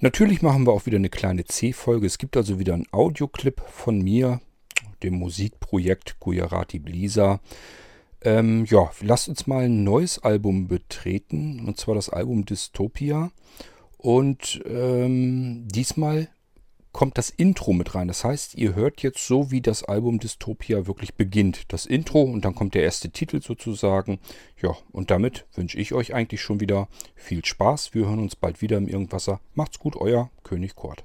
Natürlich machen wir auch wieder eine kleine C-Folge. Es gibt also wieder einen Audioclip von mir, dem Musikprojekt Gujarati Blisa. Ähm, ja, lasst uns mal ein neues Album betreten, und zwar das Album Dystopia. Und ähm, diesmal kommt das Intro mit rein. Das heißt, ihr hört jetzt so, wie das Album Dystopia wirklich beginnt. Das Intro und dann kommt der erste Titel sozusagen. Ja, und damit wünsche ich euch eigentlich schon wieder viel Spaß. Wir hören uns bald wieder im Irgendwasser. Macht's gut, euer König Kurt.